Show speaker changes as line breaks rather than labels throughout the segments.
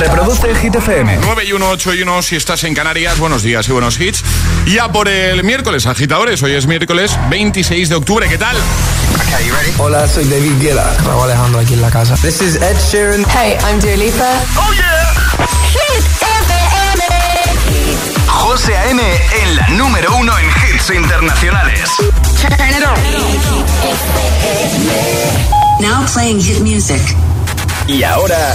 Reproduce Hit FM.
9 y 1, 8 y 1 si estás en Canarias. Buenos días y buenos hits. Ya por el miércoles, agitadores. Hoy es miércoles 26 de octubre. ¿Qué tal?
Hola, soy David Guetta. Raúl Alejandro aquí en la casa.
This is Ed Sheeran.
Hey, I'm Dua Lipa.
¡Oh, yeah!
Hit FM.
José A.M. en la número uno en hits internacionales.
Turn it on.
Now playing hit music.
Y ahora...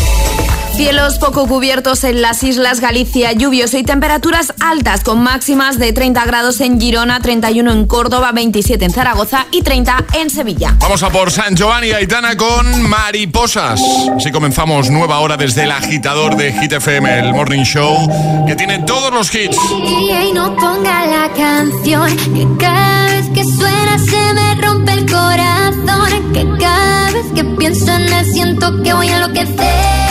Cielos poco cubiertos en las islas Galicia, lluvioso y temperaturas altas con máximas de 30 grados en Girona, 31 en Córdoba, 27 en Zaragoza y 30 en Sevilla.
Vamos a por San Giovanni Aitana con Mariposas. Así comenzamos nueva hora desde el agitador de Hit FM, el Morning Show, que tiene todos los hits.
Y no ponga la canción que cada vez que suena se me rompe el corazón. Que cada vez que pienso en él siento que voy a enloquecer.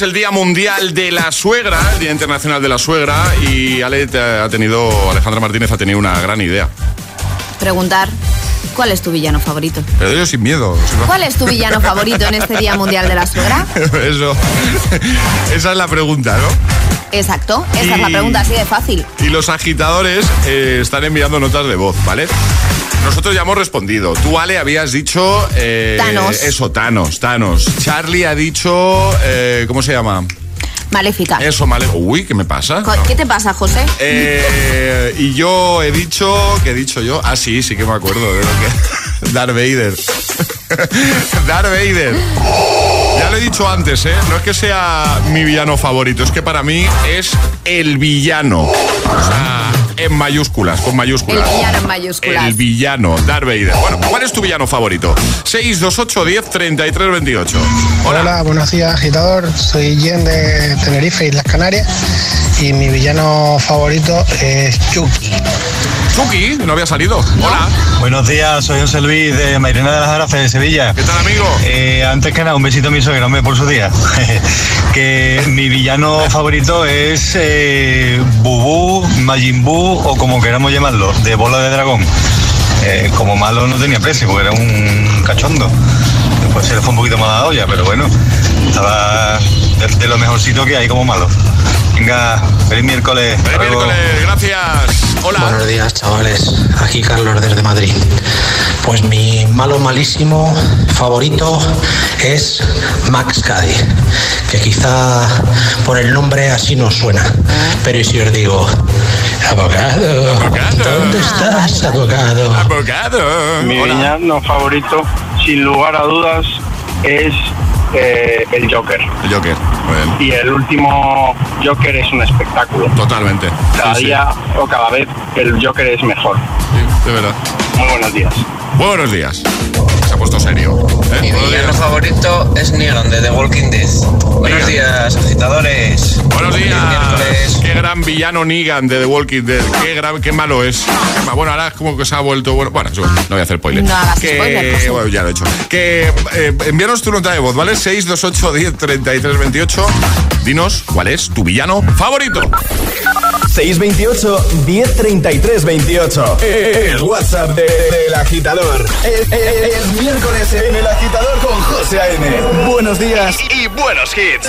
es el Día Mundial de la Suegra, el Día Internacional de la Suegra, y Ale ha tenido, Alejandra Martínez ha tenido una gran idea.
Preguntar, ¿cuál es tu villano favorito?
Pero yo sin miedo.
¿Cuál es tu villano favorito en este Día Mundial de la Suegra?
Eso. Esa es la pregunta, ¿no?
Exacto, esa es la pregunta, así de fácil.
Y los agitadores eh, están enviando notas de voz, ¿vale? Nosotros ya hemos respondido. Tú, Ale, habías dicho... eh,
Thanos.
Eso, Thanos, Thanos. Charlie ha dicho... eh, ¿Cómo se llama?
Maléfica.
Eso, vale. Uy, ¿qué me pasa?
¿Qué te pasa, José?
Eh, y yo he dicho... ¿Qué he dicho yo? Ah, sí, sí que me acuerdo de lo que... Darth Vader. Darth Vader. Ya lo he dicho antes, ¿eh? No es que sea mi villano favorito, es que para mí es el villano. O sea, en mayúsculas, con mayúsculas.
El villano en mayúsculas.
El villano, Darth Vader. Bueno, ¿cuál es tu villano favorito? 628 10 33 28. Hola.
Hola, buenos días, agitador. Soy Jen de Tenerife, Islas Canarias. Y mi villano favorito es Chucky.
No había salido. Hola.
Buenos días, soy José Luis de Mairena de las Arafes de Sevilla.
¿Qué tal, amigo?
Eh, antes que nada, un besito a mi suegro, hombre, por su día. que mi villano favorito es eh, Bubú, Majin Buu o como queramos llamarlo, de bola de dragón. Eh, como malo no tenía precio, porque era un cachondo. Después se le fue un poquito más a la olla, pero bueno, estaba de, de lo mejorcito que hay como malo. Venga, feliz miércoles.
Feliz miércoles, gracias. Hola.
Buenos días, chavales. Aquí Carlos desde Madrid. Pues mi malo malísimo favorito es Max Cady, que quizá por el nombre así no suena. Pero ¿y si os digo, abogado, ¿dónde estás, abogado?
Abogado.
Mi favorito, sin lugar a dudas, es eh, el Joker.
El Joker. Muy bien.
Y el último Joker es un espectáculo.
Totalmente.
Cada
Sí, sí.
día o cada vez el Joker es mejor.
Sí, de verdad.
Muy buenos días.
Buenos días. Puesto serio. ¿eh?
Mi villano favorito es Negan de The Walking Dead. Buenos
Negan.
días, agitadores.
Buenos días.
miércoles.
Qué gran villano Negan de The Walking Dead. Qué, gran, qué malo es. Bueno, ahora es como que se ha vuelto. Bueno, bueno, eso, no voy a hacer spoiler.
No hagas
que,
spoiler.
Bueno, ya lo he hecho. Que eh, envíanos tu nota de voz, ¿vale? 628 10 33 28. Dinos cuál es tu villano favorito.
628 1033 28. El WhatsApp de- del agitador. Es miércoles en el agitador con José A.M. Buenos días.
Y buenos hits.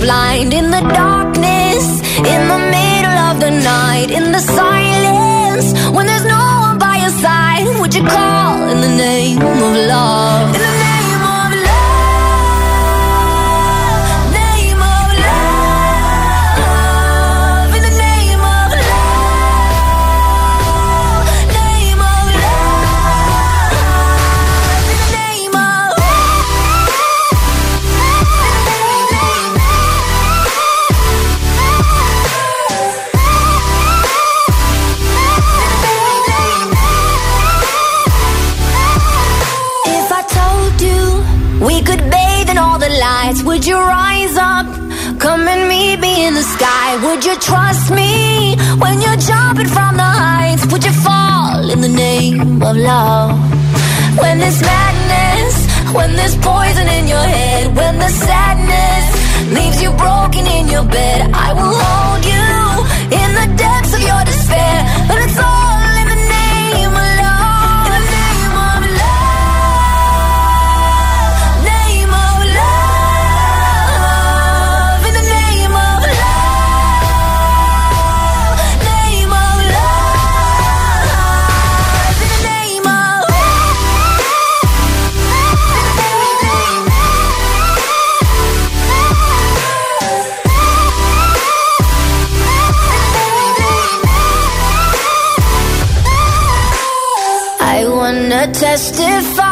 blind in the
darkness, in the middle of the night, in the silence when there's no one by your side. Would you call in the name of love? In the sky. Would you trust me when you're jumping from the heights? Would you fall in the name of love? When there's madness, when there's poison in your head, when the sadness leaves you broken in your bed, I will hold you testify,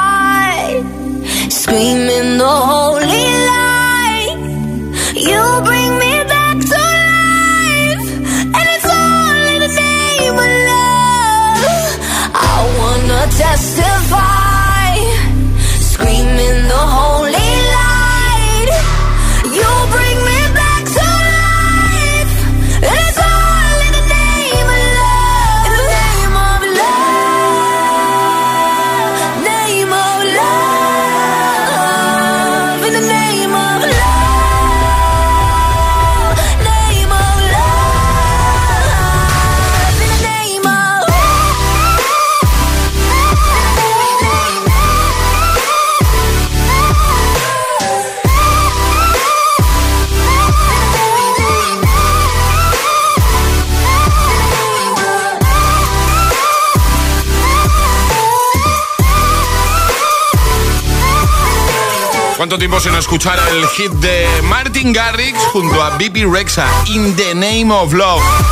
¿Cuánto tiempo sin escuchar el hit de Martin Garrix junto a Bibi Rexa, In the Name of Love?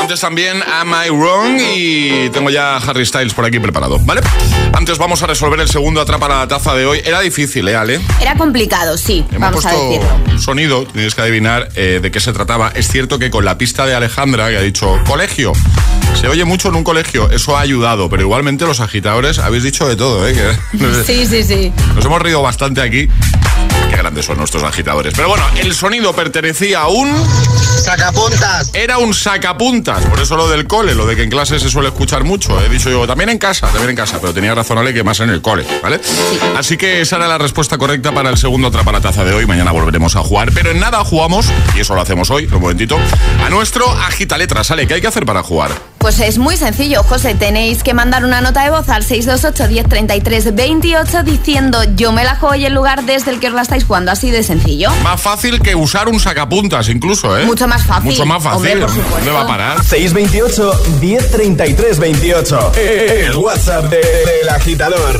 Antes también Am I Wrong y tengo ya Harry Styles por aquí preparado, ¿vale? Antes vamos a resolver el segundo atrapa la taza de hoy. Era difícil, ¿eh, Ale?
Era complicado, sí,
Hemos
vamos a
puesto
decirlo.
un sonido, tienes que adivinar eh, de qué se trataba. Es cierto que con la pista de Alejandra, que ha dicho colegio, se oye mucho en un colegio, eso ha ayudado, pero igualmente los agitadores habéis dicho de todo, ¿eh? Que-
Sí, sí, sí.
Nos hemos reído bastante aquí. Qué grandes son nuestros agitadores. Pero bueno, el sonido pertenecía a un...
Sacapuntas.
Era un sacapuntas. Por eso lo del cole, lo de que en clase se suele escuchar mucho. He dicho yo, también en casa, también en casa. Pero tenía razón Ale que más en el cole, ¿vale? Así que esa era la respuesta correcta para el segundo atrapa la taza de hoy. Mañana volveremos a jugar. Pero en nada jugamos, y eso lo hacemos hoy, un momentito, a nuestro agita letras. Sale, ¿qué hay que hacer para jugar?
Pues es muy sencillo, José. Tenéis que mandar una nota de voz al 628 1033 28 diciendo yo me la juego y el lugar desde el que os la estáis jugando. Así de sencillo.
Más fácil que usar un sacapuntas, incluso, ¿eh?
Mucho más fácil.
Mucho más fácil.
Hombre.
¿Dónde va a parar?
628 1033 28. El WhatsApp de- del agitador.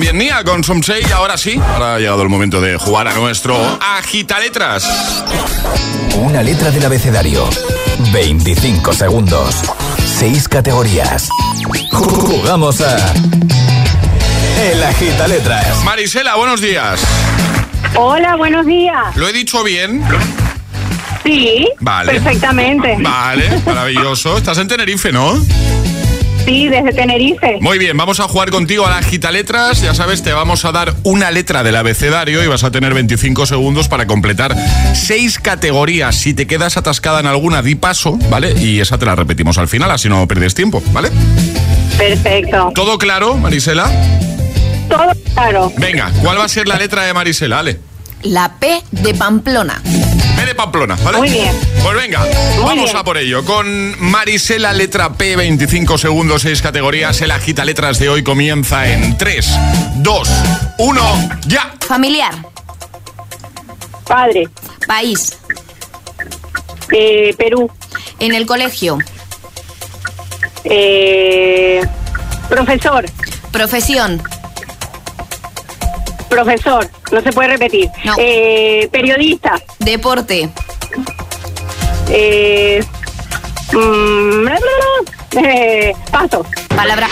También Nia con. Y ahora sí, ahora ha llegado el momento de jugar a nuestro Agita Letras.
Una letra del abecedario. 25 segundos. 6 categorías. Jugamos a. El Agita Letras.
Marisela, buenos días.
Hola, buenos días.
¿Lo he dicho bien?
Sí,
Vale.
perfectamente.
Vale, maravilloso. Estás en Tenerife, ¿no?
Sí, desde Tenerife.
Muy bien, vamos a jugar contigo a la Agita Letras. Ya sabes, te vamos a dar una letra del abecedario y vas a tener 25 segundos para completar seis categorías. Si te quedas atascada en alguna, di paso, ¿vale? Y esa te la repetimos al final, así no pierdes tiempo, ¿vale?
Perfecto.
¿Todo claro, Marisela?
Todo claro.
Venga, ¿cuál va a ser la letra de Marisela? Ale.
La P de Pamplona.
P de Pamplona, ¿vale?
Muy bien.
Pues venga, vamos
bien.
a por ello. Con Marisela, letra P, 25 segundos, 6 categorías. El agita letras de hoy comienza en 3, 2, 1, ya.
Familiar.
Padre.
País.
Eh, Perú.
En el colegio.
Eh, profesor.
Profesión.
Profesor. No se puede repetir. Eh, periodista.
Deporte.
Eh, mm, bla, bla, bla. Eh, paso.
Palabra.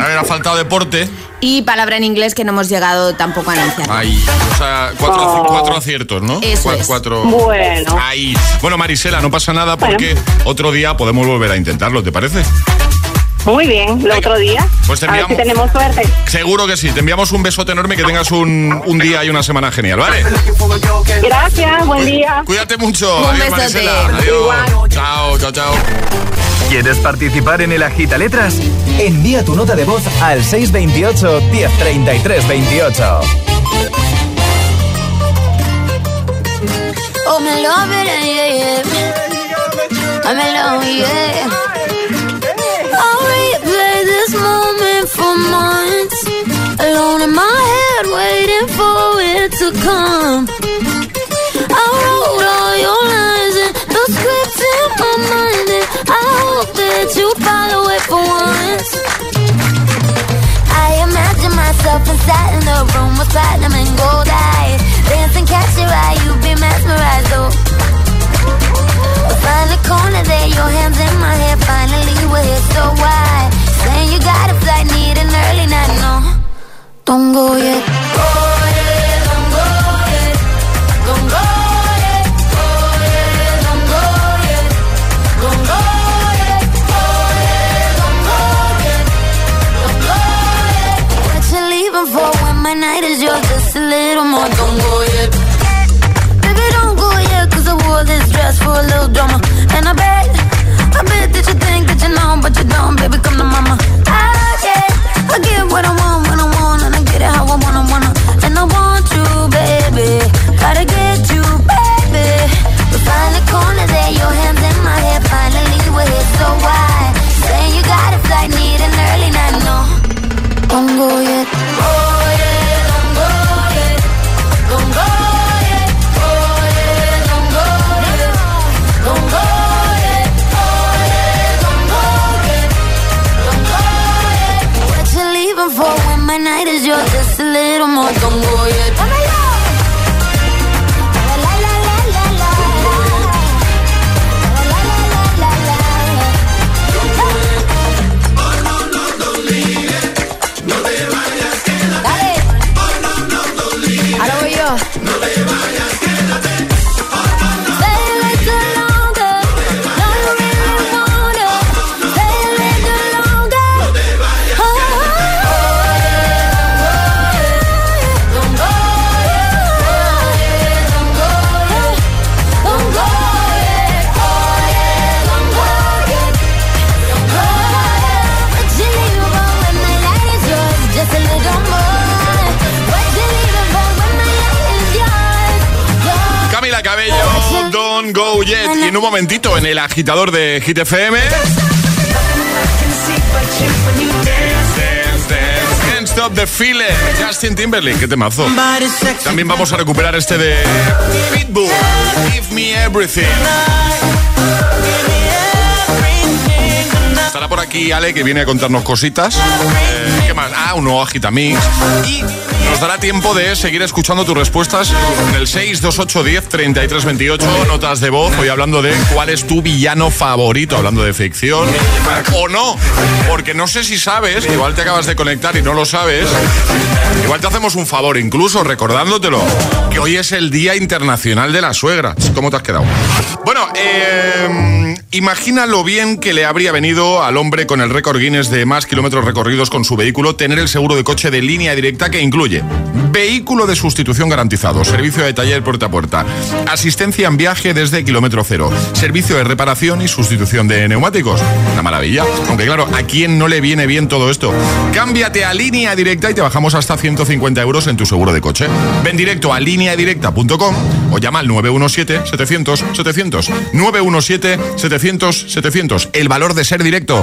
A ver, ha faltado deporte.
Y palabra en inglés que no hemos llegado tampoco a anunciar.
Ahí, o sea, cuatro, aci- cuatro aciertos, ¿no?
Eso es.
Cuatro.
Bueno.
Ahí. Bueno, Marisela, no pasa nada porque otro día podemos volver a intentarlo, ¿te parece?
Muy bien. El otro día.
Pues te
a ver si
enviamos-
tenemos suerte.
Seguro que sí. Te enviamos un besote enorme y que tengas un, un día y una semana genial, ¿vale?
Gracias. Buen día.
Cuídate mucho.
Un
Adiós,
besote.
Marisela. Adiós. Chao, chao, chao.
¿Quieres participar en el Agita Letras? Envía tu nota de voz al 628 1033 28.
Oh, me love it, yeah, yeah. I'm in love, yeah. This moment for months. Alone in my head, waiting for it to come. I wrote all your lines and the scripts in my mind, and I hope that you follow it for once. I imagine myself inside in the room with platinum and gold eyes. Dancing, catch your eye, you be mesmerized, oh. Find the corner there, your hands
el agitador de Hit FM. Stop the Feeling, Justin Timberlake, qué temazo. También vamos a recuperar este de Pitbull, Give Me Everything. Estará por aquí Ale, que viene a contarnos cositas. Eh, ¿Qué más? Ah, un nuevo Agitamix. Y nos dará tiempo de seguir escuchando tus respuestas en el 628 10 33 28. Notas de voz. Hoy hablando de cuál es tu villano favorito. Hablando de ficción. O no. Porque no sé si sabes, igual te acabas de conectar y no lo sabes. Igual te hacemos un favor, incluso recordándotelo. Que hoy es el Día Internacional de la Suegra. ¿Cómo te has quedado? Bueno, eh, imagina lo bien que le habría venido al hombre con el récord Guinness de más kilómetros recorridos con su vehículo tener el seguro de coche de línea directa que incluye vehículo de sustitución garantizado, servicio de taller puerta a puerta, asistencia en viaje desde kilómetro cero, servicio de reparación y sustitución de neumáticos. Una maravilla. Aunque claro, ¿a quién no le viene bien todo esto? Cámbiate a línea directa y te bajamos hasta 150 euros en tu seguro de coche. Ven directo a lineadirecta.com o llama al 917-700-700. 917-700-700. El valor de ser directo.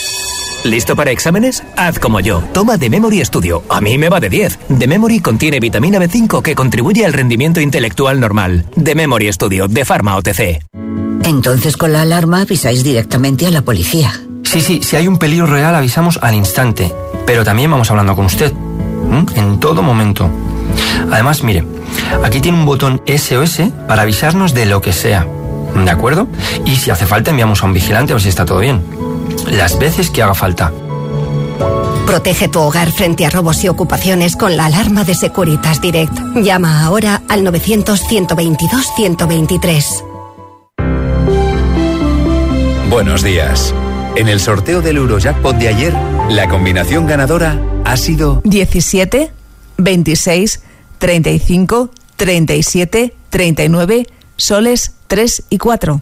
¿Listo para exámenes? Haz como yo. Toma The Memory Studio. A mí me va de 10. The Memory contiene vitamina B5 que contribuye al rendimiento intelectual normal. The Memory Studio, de Pharma OTC.
Entonces con la alarma avisáis directamente a la policía.
Sí, sí, si hay un peligro real avisamos al instante. Pero también vamos hablando con usted. En todo momento. Además, mire, aquí tiene un botón SOS para avisarnos de lo que sea. ¿De acuerdo? Y si hace falta enviamos a un vigilante a ver si está todo bien. Las veces que haga falta.
Protege tu hogar frente a robos y ocupaciones con la alarma de Securitas Direct. Llama ahora al 900-122-123.
Buenos días. En el sorteo del Eurojackpot de ayer, la combinación ganadora ha sido
17, 26, 35, 37, 39, soles 3 y 4.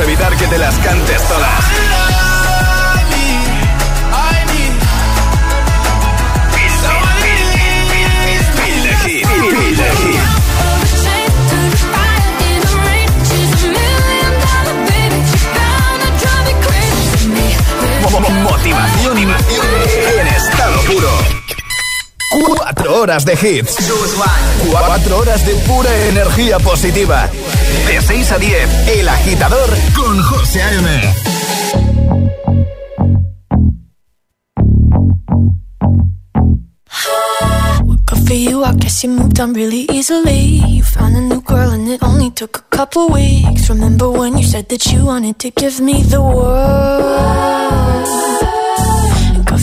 Evitar que te las cantes todas. Motivación en estado puro. Cuatro horas de hits. Cuatro horas de pura energía positiva. De 6 a 10, El Agitador con José A.M.
I guess you moved on really easily. You found a new girl and it only took a couple weeks. Remember when you said that you wanted to give me the world?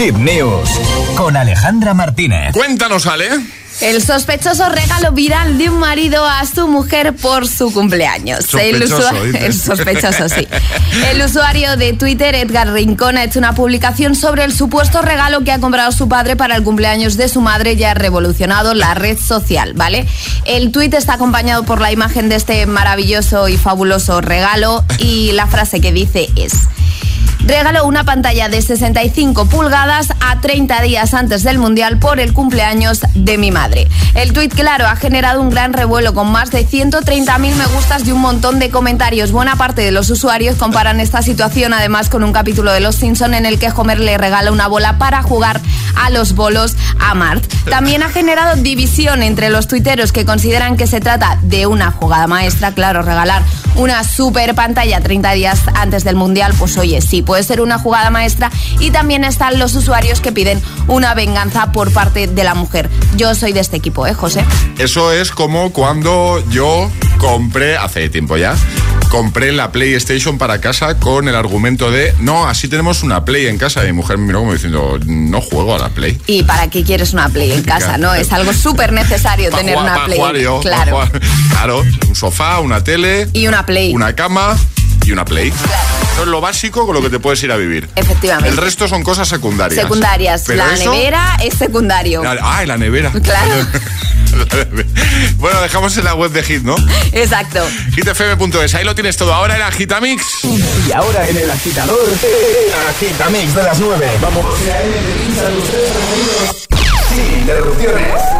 Hit News con Alejandra Martínez.
Cuéntanos, Ale.
El sospechoso regalo viral de un marido a su mujer por su cumpleaños. el,
Sospechoso,
el sospechoso, sí. El usuario de Twitter, Edgar Rincón, ha hecho una publicación sobre el supuesto regalo que ha comprado su padre para el cumpleaños de su madre y ha revolucionado la red social, ¿vale? El tuit está acompañado por la imagen de este maravilloso y fabuloso regalo y la frase que dice es... Regaló una pantalla de 65 pulgadas a 30 días antes del Mundial por el cumpleaños de mi madre. El tuit, claro, ha generado un gran revuelo con más de 130.000 me gustas y un montón de comentarios. Buena parte de los usuarios comparan esta situación además con un capítulo de Los Simpson en el que Homer le regala una bola para jugar a los bolos a Mart. También ha generado división entre los tuiteros que consideran que se trata de una jugada maestra, claro, regalar una super pantalla 30 días antes del Mundial, pues oye, sí, puede ser una jugada maestra. Y también están los usuarios que piden una venganza por parte de la mujer. Yo soy de este equipo, ¿eh, José?
Eso es como cuando yo compré, hace tiempo ya, compré la PlayStation para casa con el argumento de, no, así tenemos una Play en casa. Y mi mujer me miró como diciendo, no juego a la Play.
¿Y para qué quieres una Play en casa, no? Es algo súper necesario tener
jugar-
una Play.
jugar yo, pa'
claro.
jugar. Claro, un sofá, una tele,
Y una Play.
una cama y una Play. Eso es lo básico con lo que te puedes ir a vivir.
Efectivamente.
El resto son cosas secundarias.
Secundarias.
Pero
la
eso-
nevera es secundario.
Ah, y la nevera.
Claro.
bueno, dejamos en la web de Hit, ¿no?
Exacto.
hitfm.es, ahí lo tienes todo. Ahora en Agitamix.
Y ahora en el agitador, agitamix de las 9. Vamos. Sin interrupciones.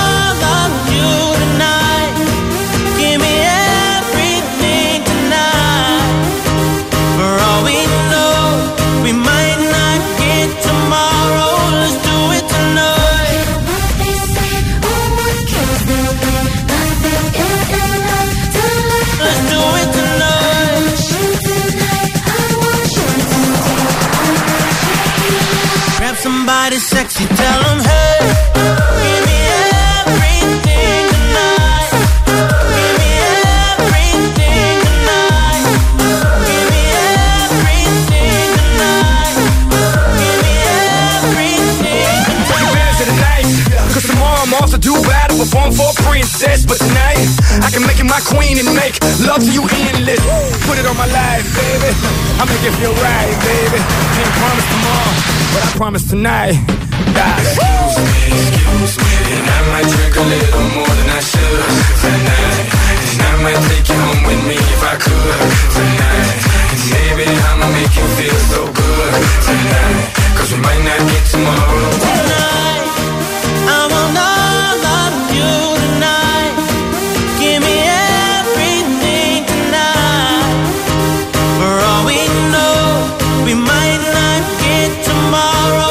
somebody sexy, tell them hey. Give me everything tonight. Give me everything tonight. Give me everything tonight. Give me everything
Take advantage of the night. Cause tomorrow I'm do battle, for a princess. But tonight, I can make you my queen and make love to you endless. Put it on my life, baby. I'll make it feel right, baby. Can't promise tomorrow, but I promise tonight. God. Excuse me, excuse me. And I might drink a little more than I should tonight. And I might take you home with me if I could tonight. And baby, I'ma make you feel so good tonight. Cause we might not get tomorrow.
tonight. Tomorrow.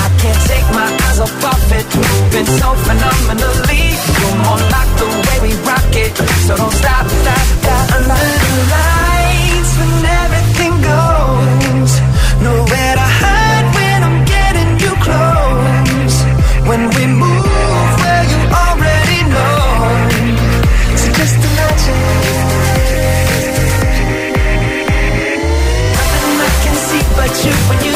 can't take my eyes off of it. Moving so phenomenally. You're more like the way we rock it. So don't stop, stop, stop. Under the lights when everything goes. Nowhere to hide when I'm getting you close. When we move where you already know. So just imagine. Nothing I can see but you when you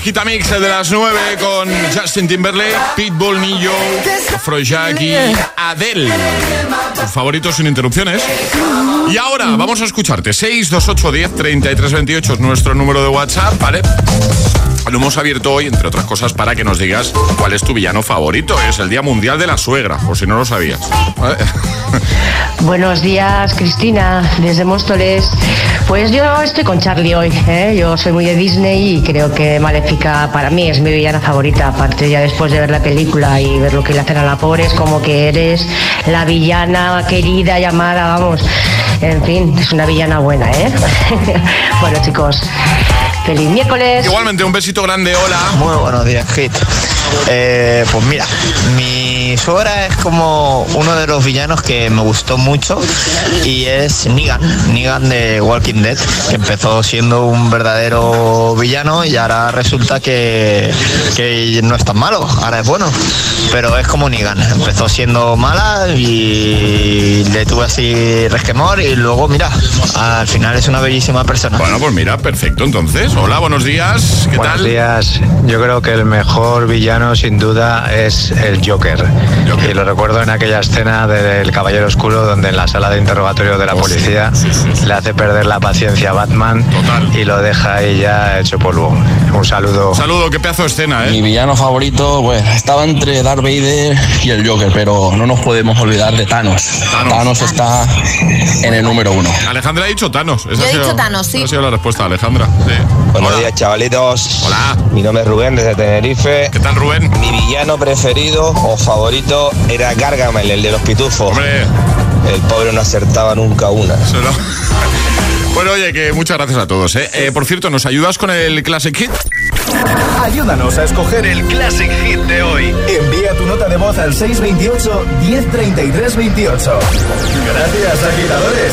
agitamix de las 9 con Justin Timberlake, Pitbull, Nillo, Afrojack y Adele. Tus favoritos sin interrupciones. Y ahora vamos a escucharte. 628 10 33 28 es nuestro número de WhatsApp, ¿vale? Lo hemos abierto hoy, entre otras cosas, para que nos digas cuál es tu villano favorito. Es el Día Mundial de la Suegra, por si no lo sabías.
Buenos días, Cristina, desde Móstoles. Pues yo estoy con Charlie hoy. ¿eh? Yo soy muy de Disney y creo que Maléfica para mí es mi villana favorita. Aparte, ya después de ver la película y ver lo que le hacen a la pobre, es como que eres la villana querida, llamada, vamos. En fin, es una villana buena, ¿eh? bueno, chicos, feliz miércoles.
Igualmente, un besito grande, hola.
Muy buenos días, Hit. Eh, pues mira, mi suegra es como uno de los villanos que me gustó mucho y es Negan, Negan de Walking Dead, que empezó siendo un verdadero villano y ahora resulta que, que no es tan malo, ahora es bueno, pero es como Negan, empezó siendo mala y le tuve así resquemor y luego mira, al final es una bellísima persona.
Bueno, pues mira, perfecto entonces. Hola, buenos días. ¿Qué
Buenos
tal?
días. Yo creo que el mejor villano, sin duda, es el Joker. Y lo recuerdo en aquella escena del Caballero Oscuro, donde en la sala de interrogatorio de la policía le hace perder la paciencia a Batman y lo deja ahí ya hecho polvo. Un saludo.
Saludo, qué pedazo de escena, ¿eh?
Mi villano favorito, pues estaba entre Darth Vader y el Joker, pero no nos podemos olvidar de Thanos. Thanos, está en el número uno.
Alejandra ha dicho Thanos. Esa
Yo
ha
he
sido-
dicho Thanos, sí.
esa ha sido la respuesta, Alejandra. Sí.
Buenos días, chavalitos.
Hola.
Mi nombre es Rubén desde Tenerife.
¿Qué tal, Rubén?
Mi villano preferido o favorito era Gargamel, el de los pitufos. El pobre no acertaba nunca una.
Bueno, oye, que muchas gracias a todos, ¿eh? Eh, Por cierto, ¿nos ayudas con el Classic Hit?
Ayúdanos a escoger el Classic Hit de hoy. Envía tu nota de voz al 628 1033 28. Gracias, agitadores.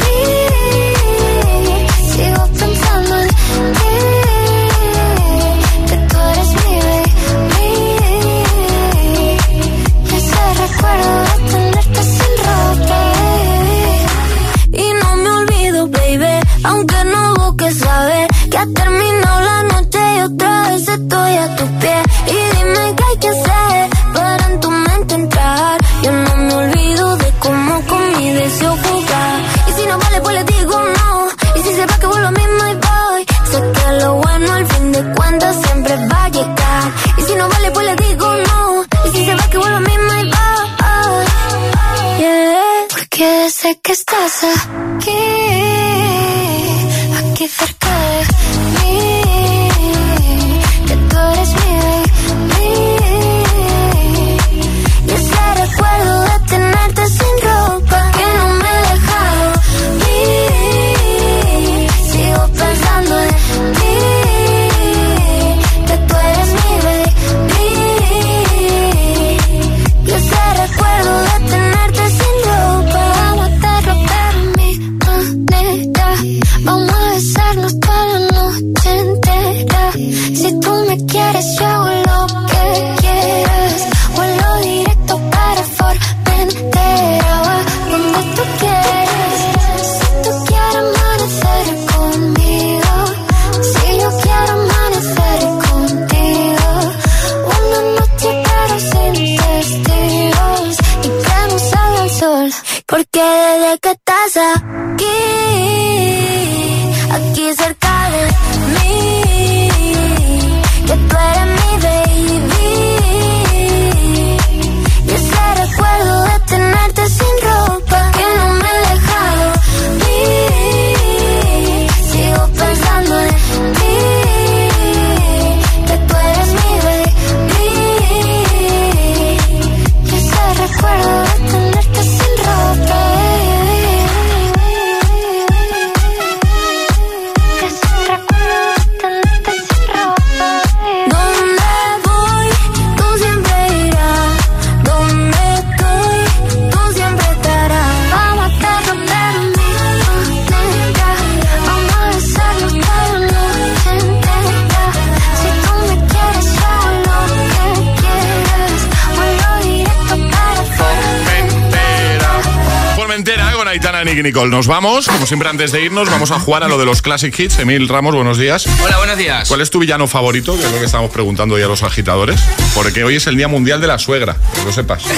Nicole. Nos vamos, como siempre antes de irnos, vamos a jugar a lo de los Classic Hits. Emil Ramos, buenos días.
Hola, buenos días.
¿Cuál es tu villano favorito? Que es lo que estamos preguntando hoy a los agitadores. Porque hoy es el Día Mundial de la Suegra, que lo sepas.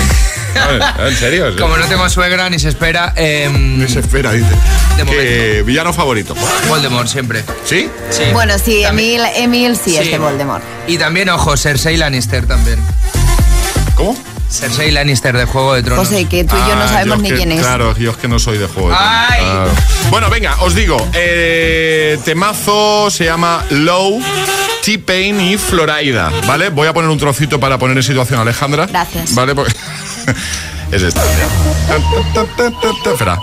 No, ¿En serio?
Como no tengo suegra ni se espera. ni
se espera, dice. ¿Qué villano favorito?
Voldemort siempre.
¿Sí?
Sí.
Bueno, sí, Emil, Emil sí, es de Voldemort.
Y también, ojo, Cersei Lannister también.
¿Cómo?
Cersei Lannister de Juego de Tronos.
José, que tú y yo no
Ah,
sabemos
yo
ni
que-
quién es.
Claro, yo es que no soy de juego. de Tronos. Bueno, venga, os digo. eh, temazo se llama Low, T-Pain y Florida, ¿vale? Voy a poner un trocito para poner en situación a Alejandra.
Gracias.
¿Vale? Porque- es esta. Espera.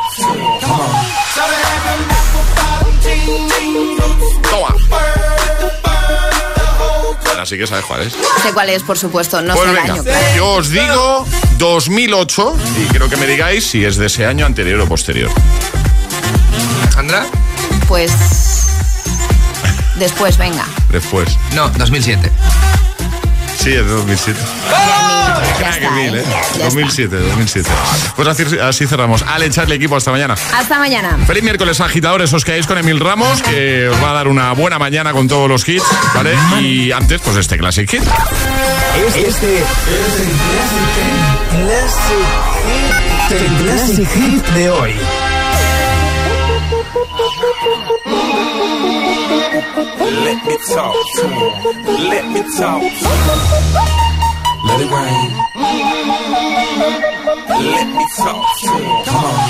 Ahora sí que sabes cuál es.
Sé cuál es, por supuesto, no
Pues
sé el año. claro.
yo os digo 2008 y quiero que me digáis si es de ese año anterior o posterior.
Alejandra.
Pues. Después, venga.
Después.
No, 2007.
Sí, es de 2007. Crack, Emil, ¿eh? 2007, 2007. Pues así, así cerramos. Ale, echarle equipo hasta mañana.
Hasta mañana.
Feliz miércoles, agitadores. Os quedáis con Emil Ramos, que os va a dar una buena mañana con todos los hits, ¿vale? Y antes, pues este Classic Hit.
Este es el Classic Hit. El Classic Hit de hoy.
Let me talk to him. Let me talk to him. Let it rain. Let me talk to him. Come on.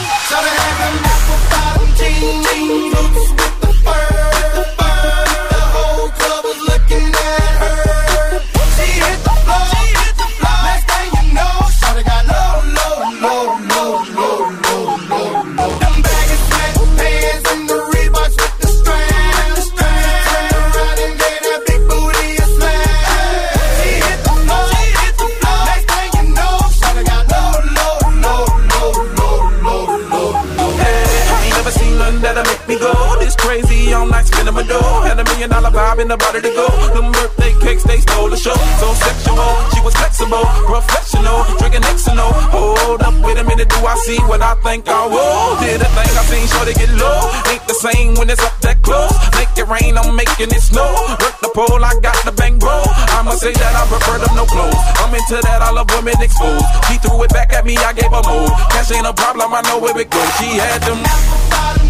In the body to go. Them birthday cakes, they stole the show. So sexual, she was flexible, professional, drinking Xano. Hold up, wait a minute, do I see what I think I will? Did a thing I seen, sure to get low. Ain't the same when it's up that close. Make it rain, I'm making it snow. Work the pole, I got the bang bro. I'ma say that I prefer them no clothes. I'm into that, I love women exposed. She threw it back at me, I gave her move. Cash ain't a problem, I know where it goes. She had them.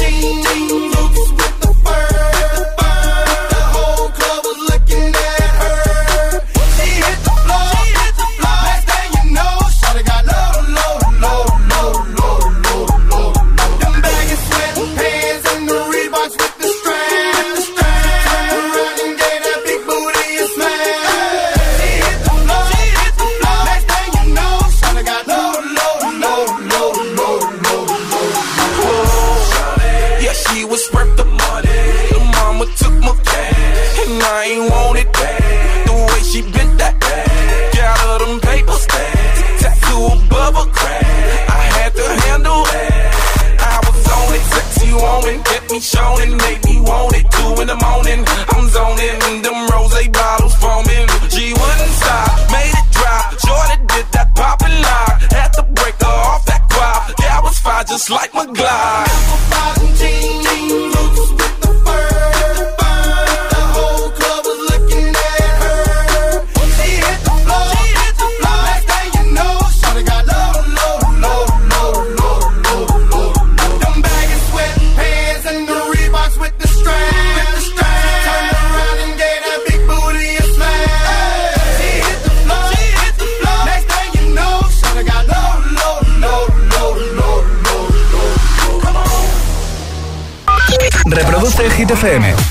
Yeah, kept me showing, made me want it. Two in the morning, I'm zoning, them rose bottles foaming. She wouldn't stop, made it drop. Jordan did that poppin' lock, had to break her off that. Yeah, I was fine, just like my Glide.
FM.